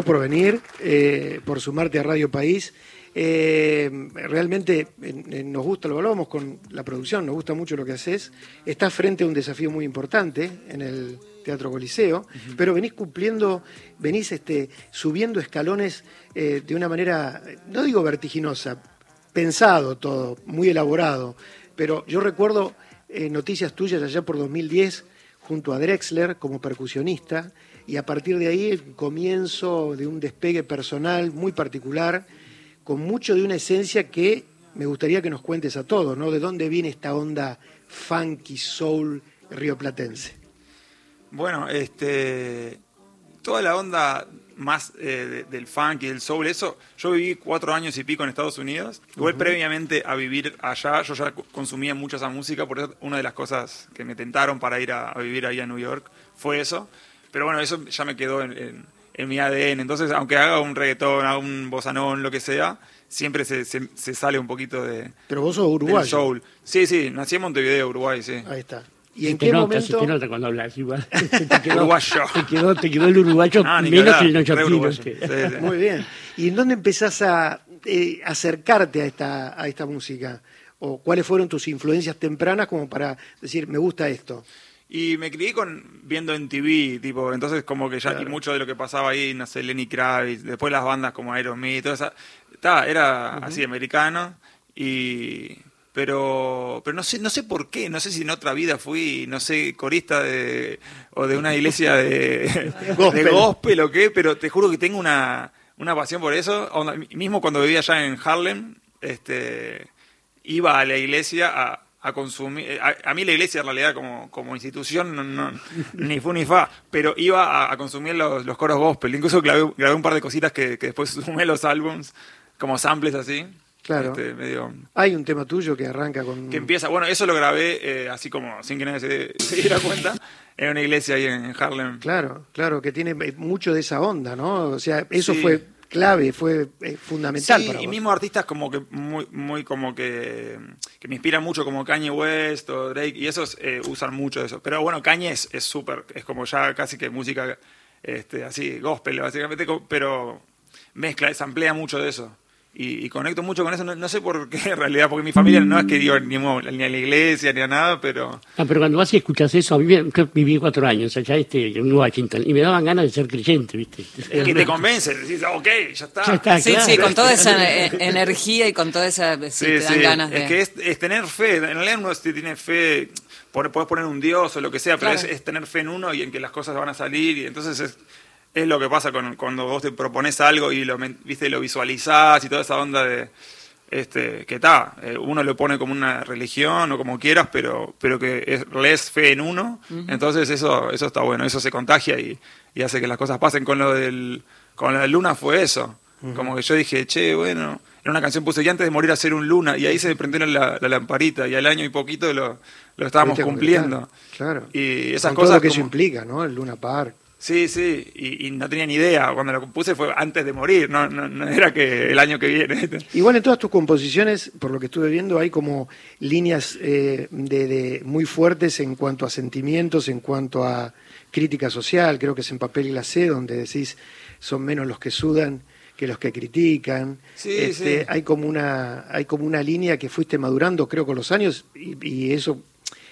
por venir, eh, por sumarte a Radio País. Eh, realmente nos gusta, lo hablamos con la producción, nos gusta mucho lo que haces. Estás frente a un desafío muy importante en el Teatro Coliseo, pero venís cumpliendo, venís este, subiendo escalones eh, de una manera, no digo vertiginosa, pensado todo, muy elaborado. Pero yo recuerdo noticias tuyas allá por 2010 junto a Drexler como percusionista y a partir de ahí el comienzo de un despegue personal muy particular, con mucho de una esencia que me gustaría que nos cuentes a todos, ¿no? ¿De dónde viene esta onda funky soul rioplatense? Bueno, este, toda la onda más eh, del funk y del soul, eso, yo viví cuatro años y pico en Estados Unidos. Igual previamente a vivir allá, yo ya consumía mucha esa música, por eso una de las cosas que me tentaron para ir a, a vivir ahí a New York fue eso. Pero bueno, eso ya me quedó en, mi ADN. Entonces, aunque haga un reggaetón, haga un bossanón, lo que sea, siempre se, se, sale un poquito de. Pero vos sos uruguayo. Soul. Sí, sí, nací en Montevideo, Uruguay, sí. Ahí está. ¿Y en qué momento? te nota cuando hablas igual. Te quedó, uruguayo. Te quedó, te quedó el uruguayo menos el neoyorquino. Muy bien. ¿Y en dónde empezás a eh, acercarte a esta, a esta música? ¿O cuáles fueron tus influencias tempranas como para decir, me gusta esto? Y me crié con viendo en TV, tipo, entonces como que ya y mucho de lo que pasaba ahí, no sé, Lenny Kravitz, después las bandas como Aerosmith, toda esa, está, era así americano y pero pero no sé no sé por qué, no sé si en otra vida fui, no sé, corista de o de una iglesia de, gospel. de gospel. o qué, pero te juro que tengo una, una pasión por eso, mismo cuando vivía allá en Harlem, este iba a la iglesia a a consumir. Eh, a, mí la iglesia en realidad como, como institución no, ni fu ni fa, pero iba a, consumir los, los, coros gospel. Incluso grabé, un par de cositas que, que después sumé los álbums como samples así. Claro. Este, Hay un tema tuyo que arranca con. Que empieza. Bueno, eso lo grabé eh, así como sin que nadie se, diera cuenta en una iglesia ahí en, Harlem. Claro, claro, que tiene mucho de esa onda, ¿no? O sea, eso fue clave, fue eh, fundamental. Sí, y mismo artistas como que muy, muy como que, que me inspiran mucho, como Kanye West o Drake, y esos eh, usan mucho de eso. Pero bueno, Kanye es súper, es, como ya casi que música este, así, gospel, básicamente, pero mezcla, se amplía mucho de eso y, conecto mucho con eso. No, sé por qué en realidad, porque mi familia no es que digo ni, a la iglesia ni a nada, pero. Ah, pero cuando vas y escuchas eso, a mí viví cuatro años allá este, en Washington y me daban ganas de ser creyente, ¿viste? Es que te convence, decís, ok, ya está. sí, sí, con toda esa e, energía y con toda esa. Sí, te dan ganas de. Es que es, tener fe. En realidad uno tiene fe. Puedes poner un dios o lo que sea, pero es, es tener fe en uno y en que las cosas van a salir. Y entonces es es lo que pasa con, cuando vos te propones algo y lo, viste, lo visualizás y toda esa onda de este, que está, eh, uno lo pone como una religión o como quieras, pero, pero que es, lees fe en uno, entonces eso, eso está bueno, eso se contagia y, hace que las cosas pasen. Con lo del, con la luna fue eso, como que yo dije, che, bueno, en una canción puse, y antes de morir a ser un luna, y ahí se me prendió la, lamparita, y al año y poquito lo, lo estábamos cumpliendo. Claro. Y esas cosas... que eso implica, ¿no? El Luna Park. Sí, sí, y, no tenía ni idea. Cuando lo compuse fue antes de morir, no, no, era que el año que viene. Igual en todas tus composiciones, por lo que estuve viendo, hay como líneas eh, de, muy fuertes en cuanto a sentimientos, en cuanto a crítica social. Creo que es en Papel y Glacé, donde decís son menos los que sudan que los que critican. Sí, este, Hay como una hay como una línea que fuiste madurando, creo, con los años y eso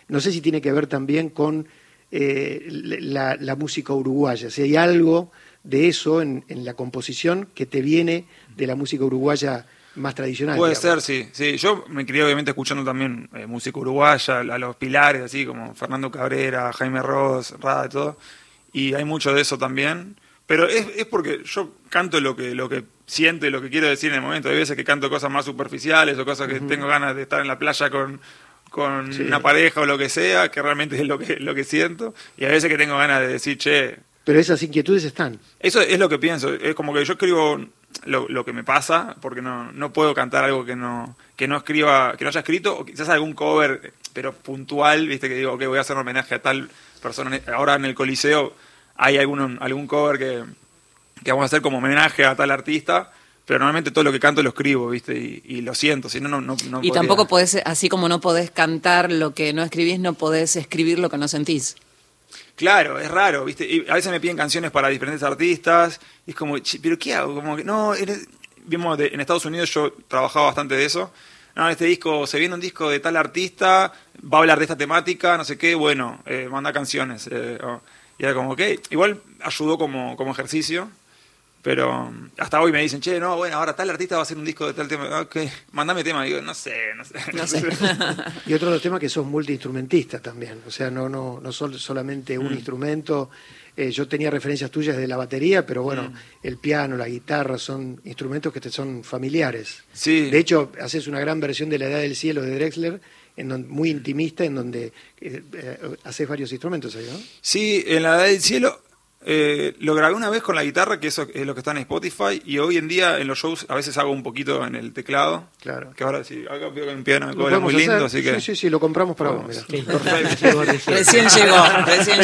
no sé si tiene que ver también con eh, la, música uruguaya. Si hay algo de eso en, la composición que te viene de la música uruguaya más tradicional. Puede ser, sí, sí. Yo me crié obviamente escuchando también eh, música uruguaya, a los pilares, así como Fernando Cabrera, Jaime Ross, Rada y todo. Y hay mucho de eso también. Pero es, es porque yo canto lo que, lo que siento y lo que quiero decir en el momento. Hay veces que canto cosas más superficiales o cosas que tengo ganas de estar en la playa con, con una pareja o lo que sea, que realmente es lo que, lo que siento, y a veces que tengo ganas de decir, che... Pero esas inquietudes están. Eso es lo que pienso, es como que yo escribo lo, lo que me pasa, porque no, no puedo cantar algo que no, que no escriba, que no haya escrito, o quizás algún cover, pero puntual, viste, que digo, que voy a hacer un homenaje a tal persona. Ahora en el Coliseo hay algún, algún cover que, que vamos a hacer como homenaje a tal artista, pero normalmente todo lo que canto lo escribo, ¿viste? Y, lo siento, si no, no, no, Y tampoco podés, así como no podés cantar lo que no escribís, no podés escribir lo que no sentís. Claro, es raro, ¿viste? Y a veces me piden canciones para diferentes artistas, y es como, ¿pero qué hago? Como que, no, vimos en Estados Unidos yo trabajaba bastante de eso. No, este disco, se viene un disco de tal artista, va a hablar de esta temática, no sé qué, bueno, eh, manda canciones. Eh, y era como, ok, igual ayudó como, como ejercicio, pero hasta hoy me dicen, che, no, bueno, ahora tal artista va a hacer un disco de tal tema. Ok, mandame tema. digo, no sé, no sé. No sé. y otro de los temas que sos multiinstrumentista también. O sea, no, no, no son solamente un mm. instrumento. Eh, yo tenía referencias tuyas de la batería, pero bueno, mm. el piano, la guitarra son instrumentos que te son familiares. Sí. De hecho, haces una gran versión de La Edad del Cielo de Drexler, en muy intimista, en donde eh, eh, haces varios instrumentos ahí, ¿no? Sí, en La Edad del Cielo eh, lo grabé una vez con la guitarra, que eso es lo que está en Spotify, y hoy en día en los shows a veces hago un poquito en el teclado. Claro. Que ahora sí, acá veo que en piano me cobra muy lindo, así que... Sí, sí, sí, lo compramos para vos, recién llegó, recién llegó.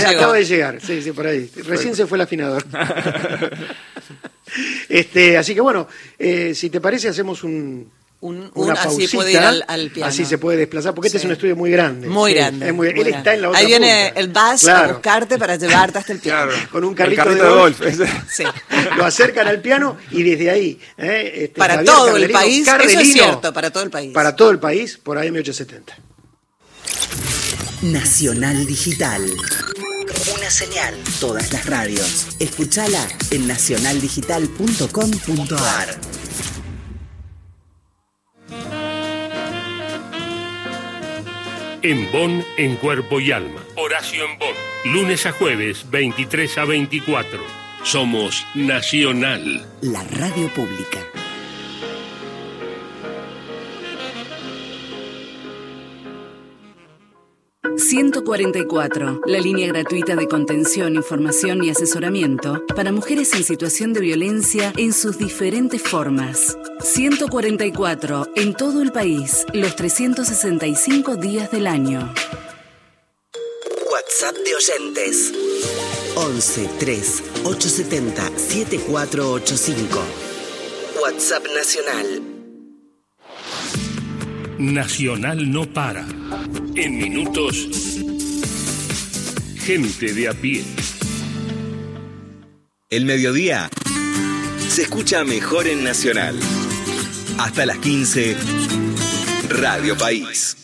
Acaba de llegar, sí, sí, por ahí. Recién se fue el afinador. este, así que bueno, eh, si te parece hacemos un, un, así puede ir al, piano. Así se puede desplazar, porque este es un estudio muy grande. Muy grande. él está en la otra Ahí viene el bus a buscarte para llevarte hasta el piano. Con un carrito, de, golf. Lo acercan al piano y desde ahí. Eh, este, para todo el país, eso es cierto, para todo el país. Para todo el país, por AM870. Nacional Digital. Una señal. Todas las radios. Escúchala en nacionaldigital.com.ar. En Bonn, en cuerpo y alma. Horacio en Bonn. Lunes a jueves, 23 a 24. Somos Nacional. La radio pública. 144, la línea gratuita de contención, información y asesoramiento para mujeres en situación de violencia en sus diferentes formas. 144, en todo el país, los 365 días del año. WhatsApp de oyentes. 11 3 870 7485. WhatsApp Nacional Nacional no para. En minutos, gente de a pie. El mediodía se escucha mejor en Nacional. Hasta las 15, Radio País.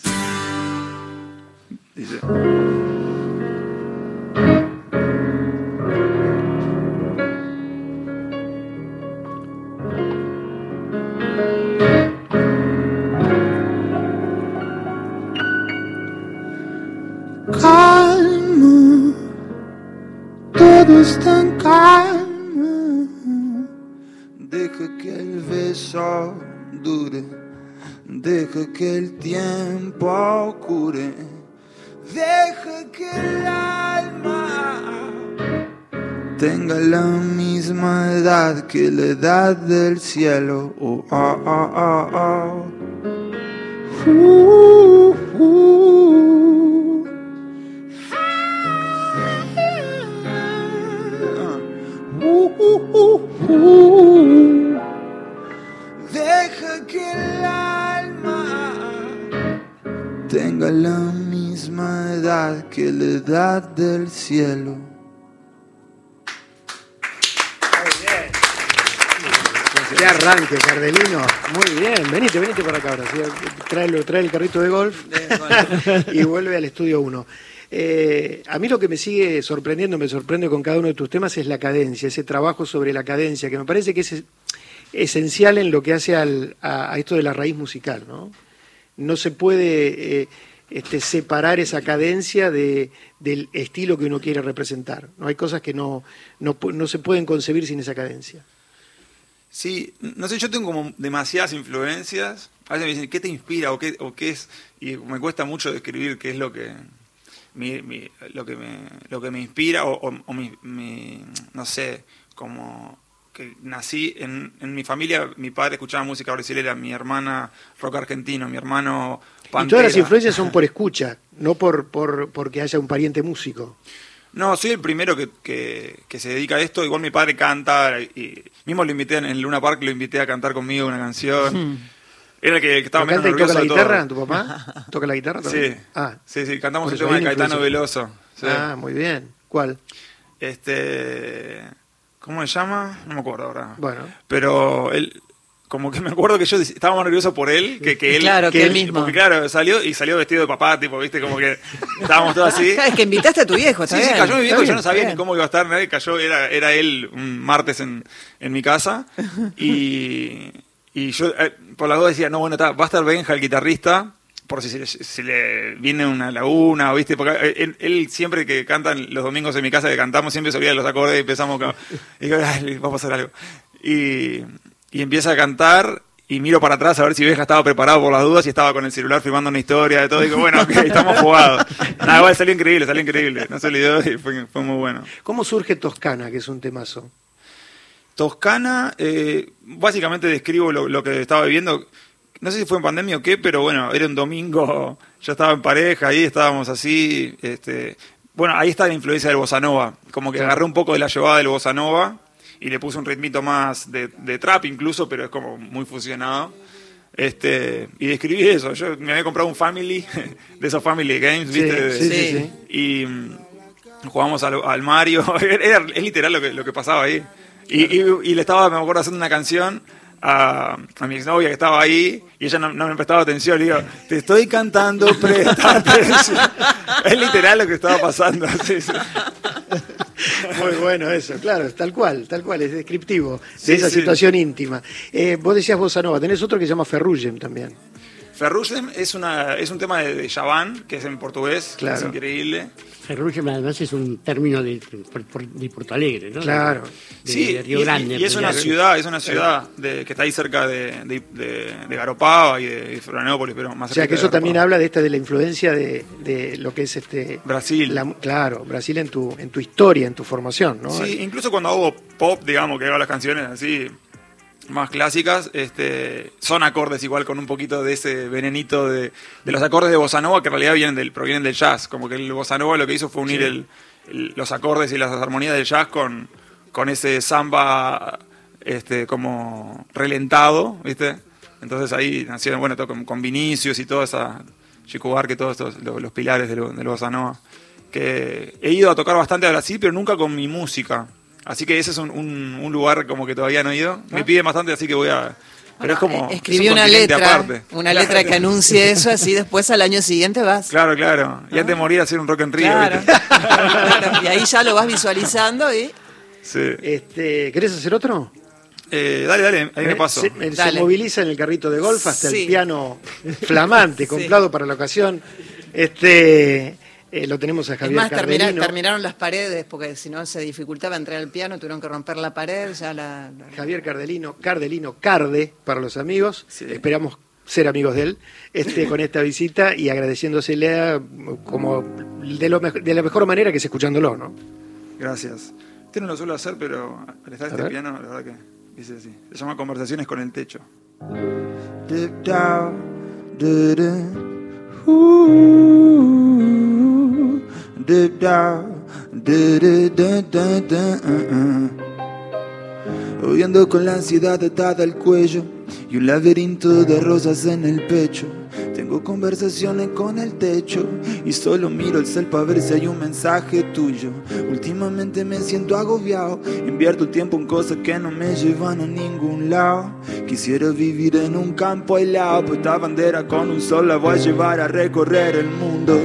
Deja que el tiempo cure. Deja que el alma tenga la misma edad que la edad del cielo. Oh, oh, oh, uh, uh. Uh, tenga la misma edad que la edad del cielo. Qué arranque, Cardelino. Muy bien, venite, venite para acá ahora. Trae, el carrito de golf, y vuelve al estudio 1. Eh, a mí lo que me sigue sorprendiendo, me sorprende con cada uno de tus temas, es la cadencia, ese trabajo sobre la cadencia, que me parece que es esencial en lo que hace a, a, esto de la raíz musical, ¿no? no se puede eh, este, separar esa cadencia de, del estilo que uno quiere representar. No hay cosas que no, no, se pueden concebir sin esa cadencia. Sí, no sé, yo tengo como demasiadas influencias. A veces me dicen, ¿qué te inspira o qué, o qué es? Y me cuesta mucho describir qué es lo que, lo que, me, lo que me inspira o, o mi, no sé, como que nací en, en, mi familia, mi padre escuchaba música brasileña, mi hermana rock argentino, mi hermano Pantera. Y todas las influencias son por escucha, no por, por porque haya un pariente músico. No, soy el primero que, que, se dedica a esto. Igual mi padre canta, y mismo lo invité en Luna Park, lo invité a cantar conmigo una canción. Hmm. Era el que, estaba menos toca la guitarra, tu papá? ¿Toca la guitarra también? Sí, ah. sí, sí, cantamos el tema de Caetano Veloso. Sí. Ah, muy bien. ¿Cuál? Este. ¿Cómo se llama? No me acuerdo ahora. Bueno. Pero él. Como que me acuerdo que yo estaba más nervioso por él que, que él. Claro, que él mismo. Porque claro, salió y salió vestido de papá, tipo, viste, como que estábamos todos así. Es que invitaste a tu viejo, está Sí, sí, cayó mi viejo, yo no sabía ni cómo iba a estar, nadie cayó, era, era él un martes en, en mi casa. Y, y yo eh, por la duda decía, no, bueno, está, va a estar Benja, el guitarrista, por si se le, se le viene una laguna, ¿viste? Porque eh, él, él siempre que cantan los domingos en mi casa que cantamos, siempre se olvida de los acordes y empezamos con, y digo, "Ay, le va a pasar algo. Y, y empieza a cantar y miro para atrás a ver si Benja estaba preparado por las dudas y estaba con el celular filmando una historia de todo. Y digo, bueno, ok, estamos jugados. Nada, igual salió increíble, salió increíble. No se olvidó y fue, fue muy bueno. ¿Cómo surge Toscana, que es un temazo? Toscana, eh, básicamente describo lo, lo que estaba viviendo. No sé si fue en pandemia o qué, pero bueno, era un domingo, yo estaba en pareja, ahí estábamos así. Este, bueno, ahí está la influencia del bossa nova. Como que agarré un poco de la llevada del bossa nova y le puse un ritmito más de, de trap incluso, pero es como muy fusionado. Este, y describí eso. Yo me había comprado un Family, de esos Family Games, Sí, ¿viste? De- sí, sí, Sí. sí. y mm, jugamos al, al Mario. Era, es literal lo que, lo que pasaba ahí. Y, y- y le estaba, me acuerdo, haciendo una canción a, a mi exnovia que estaba ahí y ella no, no me prestaba atención. Le digo, te estoy cantando, presta atención. Es literal lo que estaba pasando. Muy bueno eso, claro, tal cual, tal cual, es descriptivo de esa sí. situación íntima. Eh, vos decías Bossa Nova, tenés otro que se llama Ferrugem también. Ferrugem es, una, es un tema de, de Javan, que es en portugués, Claro. es increíble. Ferrugem además es un término de, de Porto Alegre, ¿no? Claro. De, Sí, de Río y, Grande. y es una ciudad, es una ciudad de, que está ahí cerca de, de, de- de Garopaba y de, Florianópolis, pero más O sea que eso también habla de esta de la influencia de, de lo que es este Brasil. la- claro, Brasil en tu en tu historia, en tu formación, ¿no? Sí, incluso cuando hago pop, digamos, que hago las canciones así más clásicas, este, son acordes igual con un poquito de ese venenito de, de los acordes de bossa nova que en realidad vienen del, provienen del jazz, como que el bossa nova lo que hizo fue unir el- el- los acordes y las armonías del jazz con, con ese samba este, como relentado, ¿viste? Entonces ahí nacieron, bueno, todo con, con Vinicius y toda esa, Chico Buarque, todos estos, los, los pilares del, del bossa nova que he ido a tocar bastante a Brasil, pero nunca con mi música. Así que ese es un, un- un lugar como que todavía no he ido. Me piden bastante, así que voy a... Pero es como... Escribí es un una letra, aparte. una Claro. letra que anuncie eso, así después al año siguiente vas. Claro, claro. Y antes de morir hacer un rock en río. Claro, claro. Y ahí ya lo vas visualizando y Sí. Este, ¿querés hacer otro? Eh, dale, dale, ahí me Eh, paso. Se, eh, se moviliza en el carrito de golf hasta Sí. el piano flamante, Sí. comprado para la ocasión. Este, eh, lo tenemos a es Javier más, termina- Cardelino. terminaron las paredes porque si no se dificultaba entrar al piano, tuvieron que romper la pared, ya la... la- Javier Cardelino, Cardelino Carde para los amigos. Sí. Esperamos ser amigos de él este, con esta visita y agradeciéndosele a, como de, lo mej- de la mejor manera que es escuchándolo, ¿no? Gracias. Este no lo suelo hacer, pero al estar A este ver. piano, la verdad que dice así. Se llama Conversaciones con el Techo. Da, uh, uh. Huyendo con la ansiedad atada al cuello y un laberinto de rosas en el pecho. Tengo conversaciones con el techo y solo miro el cel para ver si hay un mensaje tuyo. Últimamente me siento agobiado, invierto tiempo en cosas que no me llevan a ningún lado. Quisiera vivir en un campo aislado, pues esta bandera con un sol la voy a llevar a recorrer el mundo.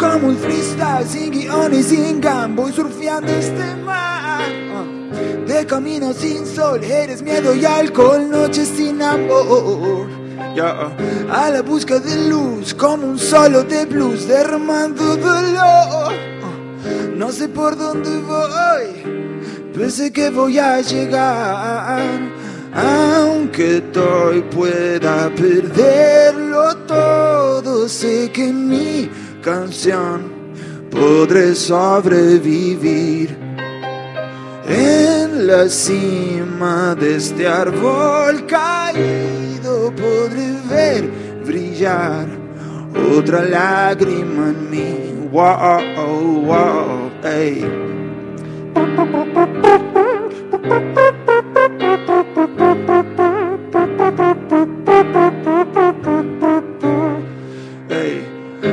Como un freestyle sin guion y sin gam, voy surfeando este mar. Ah. De camino sin sol, eres miedo y alcohol, noches sin amor. Ya, a la busca de luz, como un solo de blues, derramando dolor. No sé por dónde voy, pensé que voy a llegar. Aunque hoy pueda perderlo todo, sé que en mi canción podré sobrevivir. En la cima de este árbol caído podré ver brillar otra lágrima en mí. Wow, wow, ey.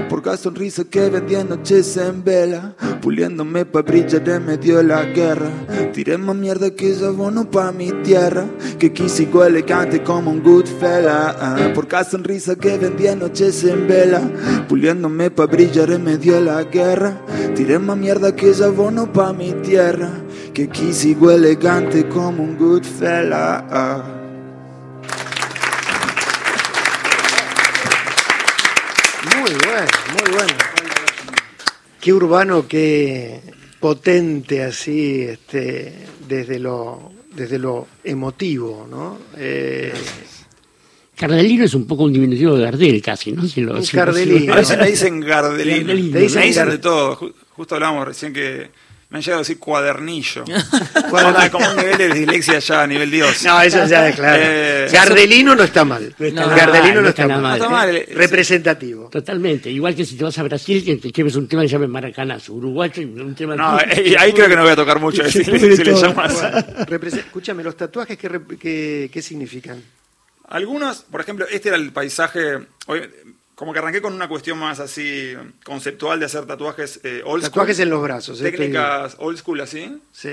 Por casi la sonrisa que vendía noches en vela, puliéndome pa' brillar en medio de la guerra. Tiré más mierda que abono pa' mi tierra, que aquí sigo elegante como un good fella. Por cada sonrisa que vendía noches en vela, puliéndome pa' brillar en medio de la guerra. Tiré más mierda que abono pa' mi tierra, que aquí sigo elegante como un good fella. Bueno, muy bueno. Qué urbano, qué potente así, este, desde lo, desde lo emotivo, ¿no? Eh, Cardelino es un poco un diminutivo de Gardel casi, ¿no? Si lo, Un si lo- Cardelino. A veces me dicen Gardelino. Gardelino, Me dicen, ¿no? de todo. Ju- Justo hablábamos recién que me han llegado a decir cuadernillo. Onda, como un nivel de dislexia ya a nivel Dios. no, eso ya es claro. Eh, Gardelino no está mal. No está Gardelino mal, no no está mal. mal. No está mal. eh, Representativo. Totalmente. Igual que si te vas a Brasil, que te lleves un tema que se llame Maracanazo. Uruguayo, y un tema... No, eh, ahí creo que no voy a tocar mucho si, si le llamas. Escúchame, los tatuajes, ¿qué, qué, qué significan? Algunos, por ejemplo, este era el paisaje. Como que arranqué con una cuestión más así conceptual de hacer tatuajes eh, old school. Tatuajes en los brazos. estoy- Técnicas old school así, Sí.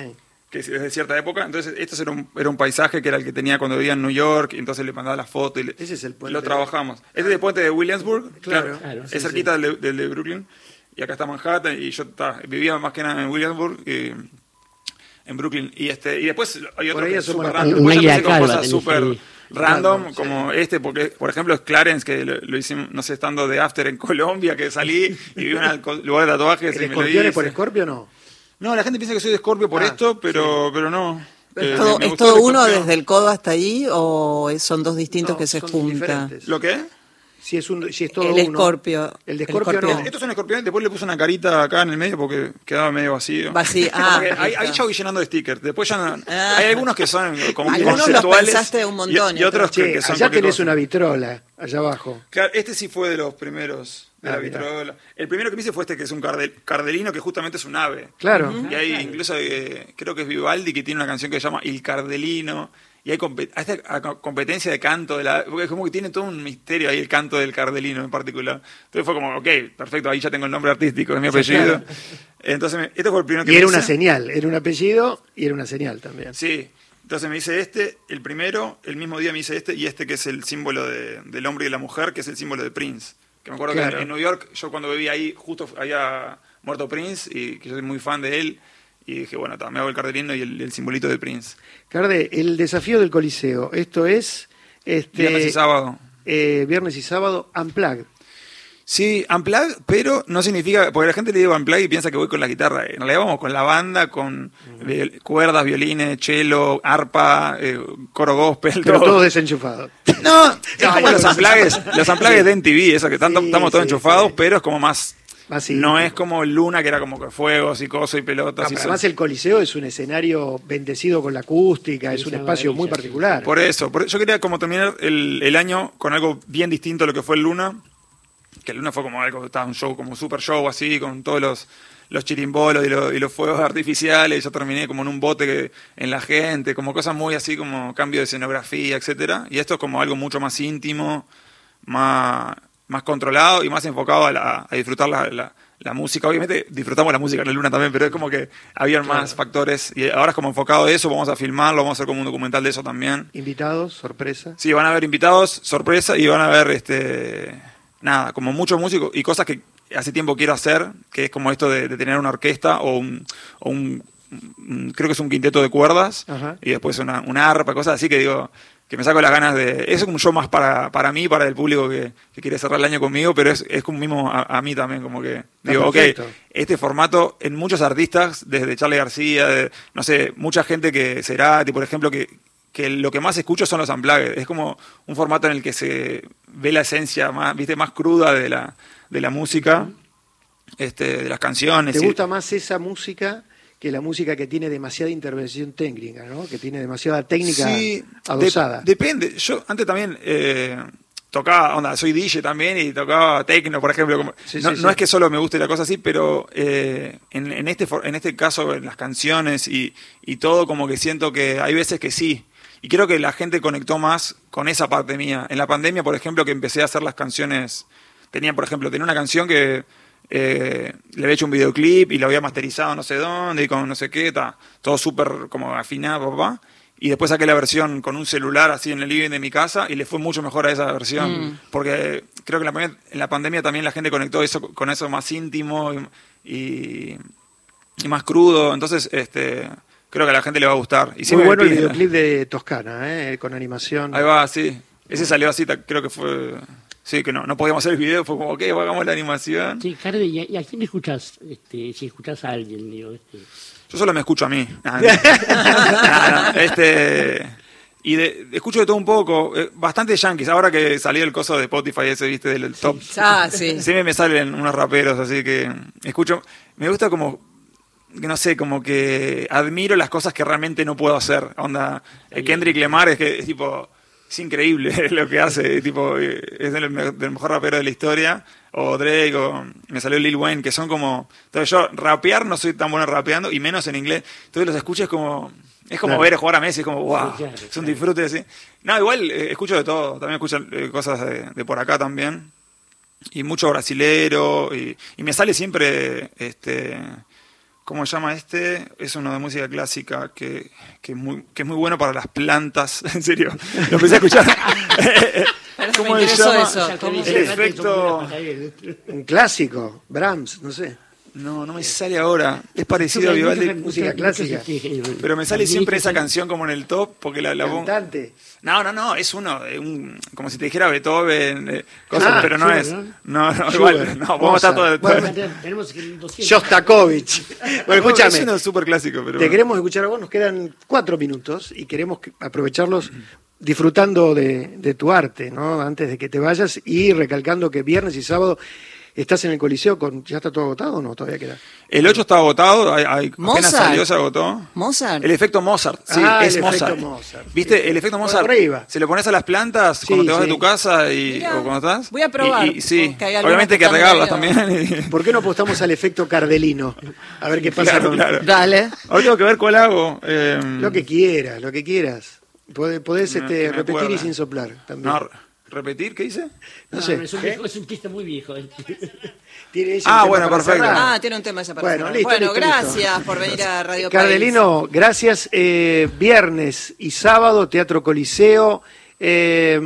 que es de cierta época. Entonces, esto era un, era un paisaje que era el que tenía cuando vivía en New York, y entonces le mandaba la foto y le- Ese es el puente lo trabajamos. Este es el puente de Williamsburg, Claro. claro, Claro, es sí, cerquita del, de- del de Brooklyn, y acá está Manhattan, y yo ta, vivía más que nada en Williamsburg, y- en Brooklyn, y este y después hay otro que es súper random. Un Después ya águila empecé con calva cosas tenés súper ahí. Random, Random, como este, porque por ejemplo es Clarence, que lo, lo hicimos, no sé, estando de after en Colombia, que salí y vi un lugar de tatuajes ¿El y escorpión es por escorpio o no? No, la gente piensa que soy de Scorpio por Ah, esto, pero, pero no. ¿Es Eh, todo, es uno desde el codo hasta ahí o son dos distintos No, que se son juntan? diferentes. ¿Lo qué? Si es, un, si es todo El uno. escorpio. El de escorpio no. Esto es un escorpión, después le puse una carita acá en el medio porque quedaba medio vacío. Vacío, ah, ahí, ahí ya voy llenando de stickers. Después ya no- Ah. hay algunos que son como Algunos los conceptuales pensaste un montón y, otros que, Che, que son allá tenés cosa. una vitrola, allá abajo. Claro, este sí fue de los primeros de Ah, la vitrola. El primero que me hice fue este que es un cardel- cardelino que justamente es un ave. Claro. Y hay incluso, eh, creo que es Vivaldi que tiene una canción que se llama Il Cardelino. Y hay compe- hasta a- a competencia de canto, de la, porque es como que tiene todo un misterio ahí el canto del Cardelino en particular. Entonces fue como, ok, perfecto, ahí ya tengo el nombre artístico, es mi apellido. Entonces, me- este fue el primero que Y me era una hice. señal, era un apellido y era una señal también. Sí, entonces me hice este, el primero, el mismo día me hice este, y este que es el símbolo de- del hombre y de la mujer, que es el símbolo de Prince. Que me acuerdo Claro. que en New York, yo cuando vivía ahí, justo había muerto Prince, y que yo soy muy fan de él, y dije, bueno, me hago el cardelino y el, el simbolito de Prince. Carde, el desafío del Coliseo, esto es este, Viernes y sábado. eh, viernes y sábado, unplugged. Sí, unplug, pero no significa, porque la gente le digo unplug y piensa que voy con la guitarra. En realidad vamos con la banda, con cuerdas, violines, cello, arpa, eh, coro gospel, Pero todo. todos desenchufados. No, es No, como los amplagues, los amplagues de MTV, eso que tanto, Sí, estamos todos sí, enchufados, sí. pero es como más, No es como Luna que era como que fuegos y cosas y No, pelotas. y pero eso. además el Coliseo es un escenario bendecido con la acústica, es Es un espacio muy particular. Por eso, por- yo quería como terminar el, el año con algo bien distinto a lo que fue el Luna, que el Luna fue como algo, estaba un show, como un super show así, con todos los, los chirimbolos y, lo- y los fuegos artificiales, yo terminé como en un bote que, en la gente, como cosas muy así como cambio de escenografía, etcétera Y esto es como algo mucho más íntimo, más, más controlado y más enfocado a, la- a disfrutar la, la- la música. Obviamente disfrutamos la música en el Luna también, pero es como que habían más factores. Y ahora es como enfocado de eso, vamos a filmarlo, vamos a hacer como un documental de eso también. Invitados, sorpresa. Sí, van a haber invitados, sorpresa, y van a haber, este, nada, como muchos músicos y cosas que hace tiempo quiero hacer, que es como esto de, de tener una orquesta o un, o un- un- creo que es un quinteto de cuerdas, Ajá. y después una, una arpa, cosas así que digo, que me saco las ganas de... Es un show más para, para mí, para el público que, que quiere cerrar el año conmigo, pero es, es como mismo a, a mí también, como que digo, ok, este formato en muchos artistas, desde Charlie García, de, no sé, mucha gente que será, por ejemplo, que, que lo que más escucho son los unplugged. Es como un formato en el que se ve la esencia más, viste, más cruda de la, de la música, este, de las canciones. ¿Te gusta más esa música que la música que tiene demasiada intervención técnica, ¿no? que tiene demasiada técnica Sí, adosada? de- depende. Yo antes también eh, tocaba, onda, soy DJ también y tocaba techno, por ejemplo. como- Sí, no sí, no sí. es que solo me guste la cosa así, pero eh, en, en este, en este caso, en las canciones y, y todo, como que siento que hay veces que sí. Y creo que la gente conectó más con esa parte mía. En la pandemia, por ejemplo, que empecé a hacer las canciones tenía, por ejemplo, tenía una canción que eh, le había hecho un videoclip y lo había masterizado no sé dónde y con no sé qué, ta, todo súper como afinado, papá. Y después saqué la versión con un celular así en el living de mi casa y le fue mucho mejor a esa versión. Mm. Porque creo que en la, pandemia- en la pandemia también la gente conectó eso con eso más íntimo y, y- y más crudo. Entonces, este creo que a la gente le va a gustar. Y Muy bueno el videoclip de Toscana, eh, con animación. Ahí va, sí. Ese salió así, creo que fue... Sí, que no, no podíamos hacer el video, fue como, ok, hagamos la animación. Sí, Carde, ¿y a, y a quién escuchás? Este, si escuchás a alguien, digo, este. Yo solo me escucho a mí. Este, y de, de- escucho de todo un poco. eh, bastante yankees. Ahora que salió el coso de Spotify ese, viste, del, top. Ah, sí. Siempre me salen unos raperos, así que escucho. Me gusta como, que no sé, como que admiro las cosas que realmente no puedo hacer. Onda, eh, Kendrick Lamar es que es tipo, es increíble lo que hace, tipo, es del, del mejor rapero de la historia. O Drake, o me salió Lil Wayne, que son como. Entonces yo rapear no soy tan bueno rapeando, y menos en inglés. Entonces los escucho es como. Es como Claro. ver jugar a Messi, es como, wow, Sí, claro, es un disfrute así. No, igual eh, escucho de todo, también escucho eh, cosas de, de por acá también y mucho brasilero y, y me sale siempre este ¿cómo se llama este? Es uno de música clásica que, que, es muy, que es muy bueno para las plantas, en serio. Lo empecé a escuchar. me interesó eso. Esa ¿Cómo? conexión El efecto- Un clásico, Brahms, no sé. No, no me sale ahora. Es parecido a Vivaldi, música clásica. eh, pero me sale siempre esa canción como en el top porque la, la pongo- Cantante. No, no, no, es uno, un, como si te dijera Beethoven, eh, cosas, Ah, pero no Schubert, es. ¿no? No, no, igual, no, vamos a estar todo, Bueno, Tenemos que 200. Shostakovich. Bueno, Es escúchame. uno súper clásico, pero Te bueno. queremos escuchar a vos, nos quedan cuatro minutos y queremos que- aprovecharlos disfrutando de, de tu arte, ¿no? Antes de que te vayas y recalcando que viernes y sábado estás en el Coliseo con. ¿Ya está todo agotado o no? Todavía queda. El 8 está agotado, hay- hay- apenas Mozart. salió, se agotó. Mozart. El efecto Mozart, sí, Ah, es el efecto Mozart. Mozart. ¿Viste? Sí. El efecto Mozart. va. Se lo pones a las plantas Sí, cuando te vas de tu casa y, Mirá, o cuando estás. voy a probar, Y, y- sí, hay obviamente hay que regarlas también. ¿Por qué no apostamos al efecto Cardelino? A ver qué pasa Claro, con. claro. Dale. Ahora tengo que ver cuál hago. eh, Lo que quieras, lo que quieras. Podés, podés, No, este, repetir y sin soplar también. no, ¿Repetir? ¿Qué dice? No No, sé. Es un, ¿Qué? viejo- es un chiste muy viejo. Tiene ese Ah, bueno, perfecto. cerrar. Ah, tiene un tema esa para Bueno, listo, Bueno, listo, listo. gracias por venir a Radio País. Cardelino, gracias. Eh, viernes y sábado, Teatro Coliseo. eh,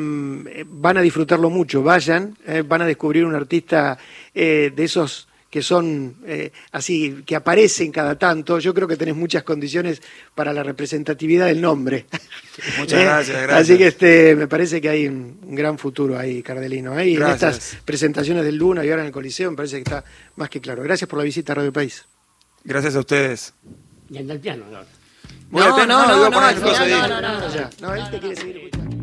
van a disfrutarlo mucho, vayan. eh, van a descubrir un artista eh, de esos que son eh, así, que aparecen cada tanto. Yo creo que tenés muchas condiciones para la representatividad del nombre. Muchas Eh, gracias, gracias. Así que este, me parece que hay un, un gran futuro ahí, Cardelino. ¿eh? Y en estas presentaciones del Luna y ahora en el Coliseo me parece que está más que claro. Gracias por la visita a Radio País. Gracias a ustedes. Y anda el piano No, no, no, no, no, no, no, no. No, ya. No, él te quiere seguir escuchando. Quiero